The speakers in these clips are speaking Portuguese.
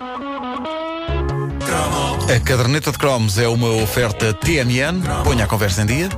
A caderneta de cromos é uma oferta TNN. Ponha a conversa em dia.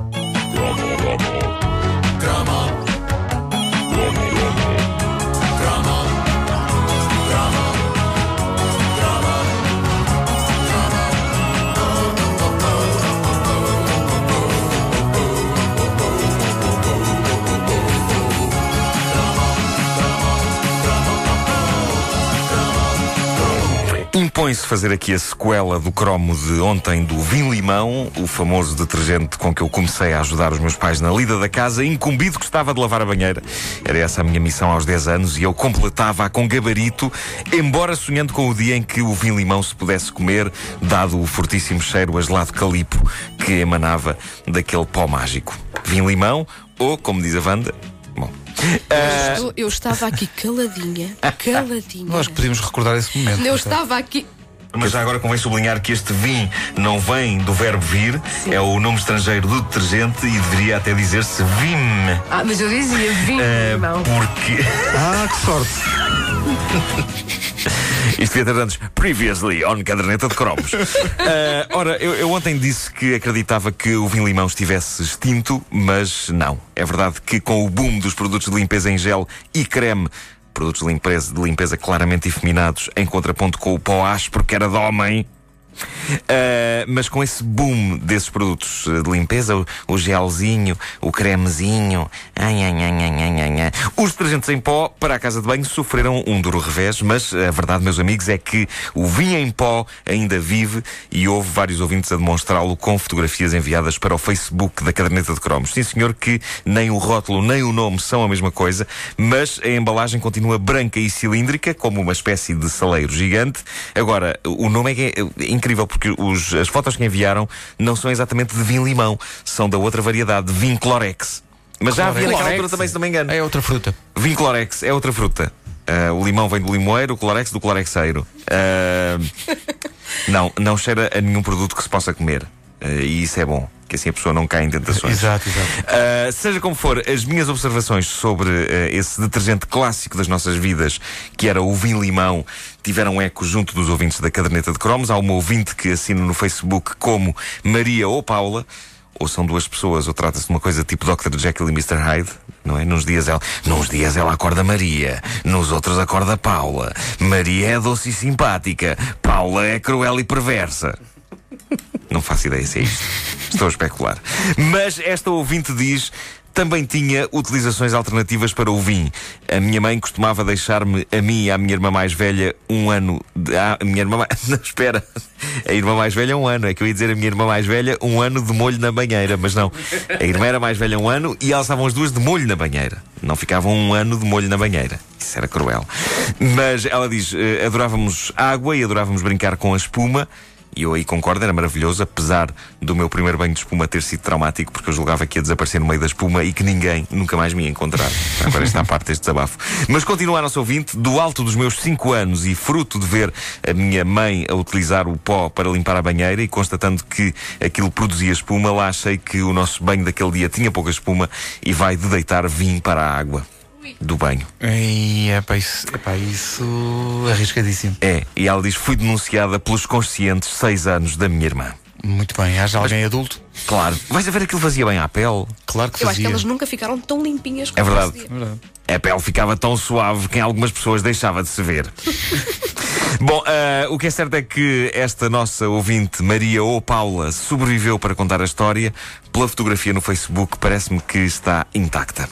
Impõe-se fazer aqui a sequela do cromo de ontem do Vim Limão, o famoso detergente com que eu comecei a ajudar os meus pais na lida da casa, incumbido que estava de lavar a banheira. Era essa a minha missão aos 10 anos e eu completava-a com gabarito, embora sonhando com o dia em que o Vim Limão se pudesse comer, dado o fortíssimo cheiro a gelado calipo que emanava daquele pó mágico. Vim Limão, ou, como diz a Wanda, bom, Eu, estou- eu estava aqui caladinha, caladinha. Nós podíamos recordar esse momento. Eu estava aqui. Mas já agora convém sublinhar que este vim não vem do verbo vir, é o nome estrangeiro do detergente e deveria até dizer-se vim. Ah, mas eu dizia, vim, irmão. porque. Ah, que sorte. Isto devia ter antes. Previously on caderneta de cromos. Eh, ora, eu, eu ontem disse que acreditava que o vinho limão estivesse extinto, mas não. É verdade que com o boom dos produtos de limpeza em gel e creme, produtos de limpeza, de limpeza claramente efeminados, em contraponto com o pó áspero que era de homem. Uh, mas com esse boom desses produtos de limpeza, o, o gelzinho, o cremezinho, ai, ai, ai, os detergentes em pó para a casa de banho sofreram um duro revés, mas a verdade, meus amigos, é que o vinho em pó ainda vive e houve vários ouvintes a demonstrá-lo com fotografias enviadas para o Facebook da caderneta de cromos. Sim, senhor, que nem o rótulo nem o nome são a mesma coisa, mas a embalagem continua branca e cilíndrica, como uma espécie de saleiro gigante. Agora, o nome é, que é incrível porque os, as fotos que enviaram não são exatamente de vinho limão, são da outra variedade, de vinho Clorex. Mas já havia naquela altura também, se não me engano. É outra fruta. Vinho Clorex é outra fruta. Ah, o limão vem do limoeiro, o Clorex do Clorexeiro. Ah, não, não cheira a nenhum produto que se possa comer. Ah, e isso é bom, que assim a pessoa não cai em tentações. Exato, exato. Uh, seja como for, as minhas observações sobre uh, esse detergente clássico das nossas vidas, que era o vinho limão, tiveram eco junto dos ouvintes da caderneta de cromos. Há uma ouvinte que assina no Facebook como Maria ou Paula. Ou são duas pessoas, ou trata-se de uma coisa tipo Dr. Jekyll e Mr. Hyde, não é? Nos dias ela, nos dias ela acorda Maria, nos outros acorda Paula. Maria é doce e simpática, Paula é cruel e perversa. Não faço ideia se é isto. Estou a especular. Mas esta ouvinte diz. Também tinha utilizações alternativas para o vinho. A minha mãe costumava deixar-me, a mim e à minha irmã mais velha, um ano. De, ah, a minha irmã mais. Não, espera. A irmã mais velha, um ano. É que eu ia dizer a minha irmã mais velha, um ano de molho na banheira. Mas não. A irmã era mais velha, um ano, e elas estavam as duas de molho na banheira. Não ficavam um ano de molho na banheira. Isso era cruel. Mas ela diz: eh, adorávamos água e adorávamos brincar com a espuma. E eu aí concordo, era maravilhoso, apesar do meu primeiro banho de espuma ter sido traumático, porque eu julgava que ia desaparecer no meio da espuma e que ninguém nunca mais me ia encontrar. Agora está a parte deste desabafo. Mas continuo a nosso ouvinte, do alto dos meus 5 anos e fruto de ver a minha mãe a utilizar o pó para limpar a banheira e constatando que aquilo produzia espuma, lá achei que o nosso banho daquele dia tinha pouca espuma e vai de deitar vinho para a água do banho. Ei, é para isso, epá, isso arriscadíssimo. É, e ela diz: fui denunciada pelos conscientes 6 anos da minha irmã. Muito bem. Haja alguém adulto? Claro. Vais a ver aquilo fazia bem à pele. Claro que Eu acho que fazia. elas nunca ficaram tão limpinhas como É verdade. dia. Verdade. A pele ficava tão suave que em algumas pessoas deixava de se ver. Bom, ah, o que é certo é que esta nossa ouvinte, Maria ou Paula, sobreviveu para contar a história. Pela fotografia no Facebook, parece-me que está intacta.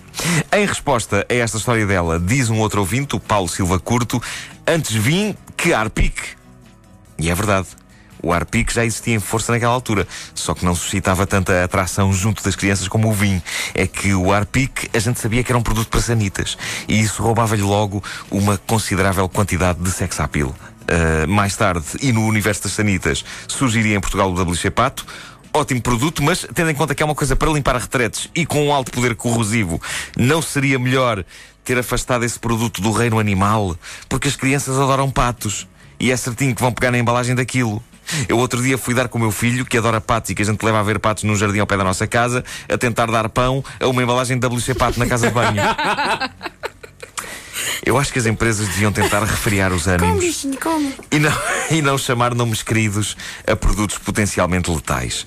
Em resposta a esta história dela, diz um outro ouvinte, o Paulo Silva Curto, antes vim que arpique. E é verdade. O arpique já existia em força naquela altura, só que não suscitava tanta atração junto das crianças como o vinho. É que o arpique a gente sabia que era um produto para sanitas e isso roubava-lhe logo uma considerável quantidade de sex appeal. Uh, mais tarde, e no universo das sanitas, surgiria em Portugal o WC Pato. Ótimo produto, mas tendo em conta que é uma coisa para limpar retretes e com um alto poder corrosivo, não seria melhor ter afastado esse produto do reino animal? Porque as crianças adoram patos e é certinho que vão pegar na embalagem daquilo. Eu outro dia fui dar com o meu filho, que adora patos e que a gente leva a ver patos num jardim ao pé da nossa casa, a tentar dar pão a uma embalagem de WC Pato na casa de banho. Eu acho que as empresas deviam tentar refriar os ânimos e não, e não chamar nomes queridos a produtos potencialmente letais.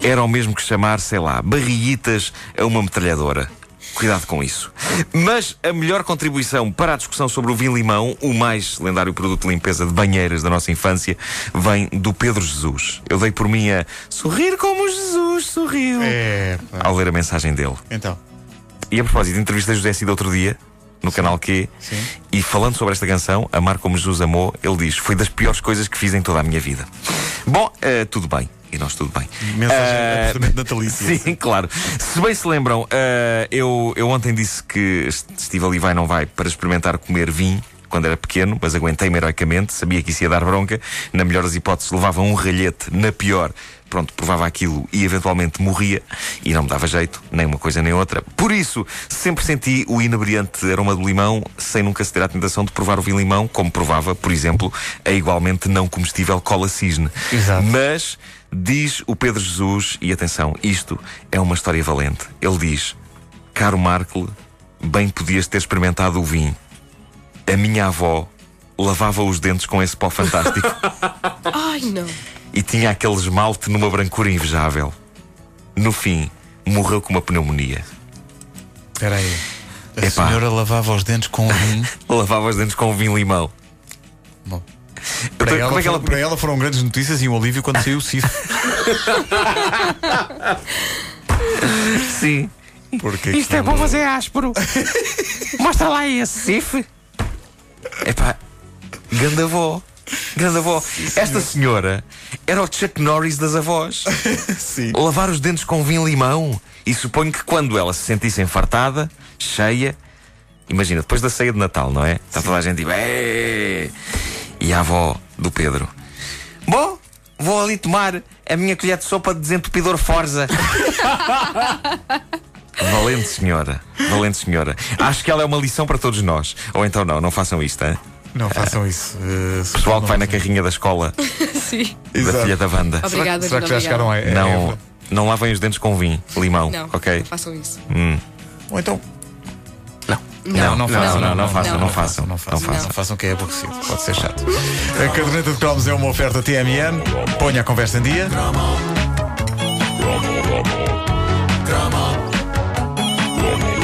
Era o mesmo que chamar, sei lá, barriguitas a uma metralhadora. Cuidado com isso. Mas a melhor contribuição para a discussão sobre o vinho-limão, o mais lendário produto de limpeza de banheiras da nossa infância, vem do Pedro Jesus. Eu dei por mim a sorrir como Jesus sorriu É, ao ler a mensagem dele. Então. E a propósito, entrevistei José Cid outro dia, no canal Q, Sim. e falando sobre esta canção, Amar Como Jesus Amou, ele diz: Foi das piores coisas que fiz em toda a minha vida. Bom, eh, tudo bem. E nós tudo bem. Mensagem Eh, absolutamente natalícia. Sim, claro. Se bem se lembram, eh, eu, eu ontem disse que Steve ali vai não vai para experimentar comer vinho quando era pequeno, mas aguentei-me heroicamente, sabia que isso ia dar bronca. Na melhor das hipóteses, levava um ralhete, na pior, pronto, provava aquilo e eventualmente morria, e não me dava jeito, nem uma coisa nem outra. Por isso, sempre senti o inebriante aroma do limão, sem nunca se ter a tentação de provar o vinho limão, como provava, por exemplo, a igualmente não comestível cola cisne. Exato. Mas diz o Pedro Jesus, e atenção, isto é uma história valente. Ele diz: Caro Markle, bem podias ter experimentado o vinho. A minha avó lavava os dentes com esse pó fantástico Ai, não. e tinha aquele esmalte numa brancura invejável. No fim, morreu com uma pneumonia. Espera aí. A Epá. senhora lavava os dentes com vinho. Lavava os dentes com vinho limão. Bom. Para ela, como é que ela. foram, para ela foram grandes notícias e um alívio quando saiu o CIF. Sim. Porque Isto é bom, mas é áspero. Mostra lá esse cif. Epá, gandavó. Grandavó. Esta senhora era o Chuck Norris das avós. Sim. Lavar os dentes com vinho limão. E suponho que quando ela se sentisse enfartada, cheia, imagina, depois da ceia de Natal, não é? Está toda a gente tipo, "É!" E a avó do Pedro. Bom, vou ali tomar a minha colher de sopa de desentupidor Forza. Valente senhora, valente senhora. Acho que ela é uma lição para todos nós. Ou então não, não façam isto, hein? Não façam isso. Uh, Pessoal que não- vai na carrinha da escola Sim. da Exato. filha da Wanda. Será, Obrigada, que- será que já obrigada. chegaram a, a Não, Évora? não lavem os dentes com vinho, limão, Não, ok? não façam isso. Hum. Ou então. Não. Não, não façam. não, não façam, não façam. Não façam, Não façam. não façam que é aborrecido. Pode ser chato. A caderneta de cromos é uma oferta TMN. Ponha a conversa em dia. Rock.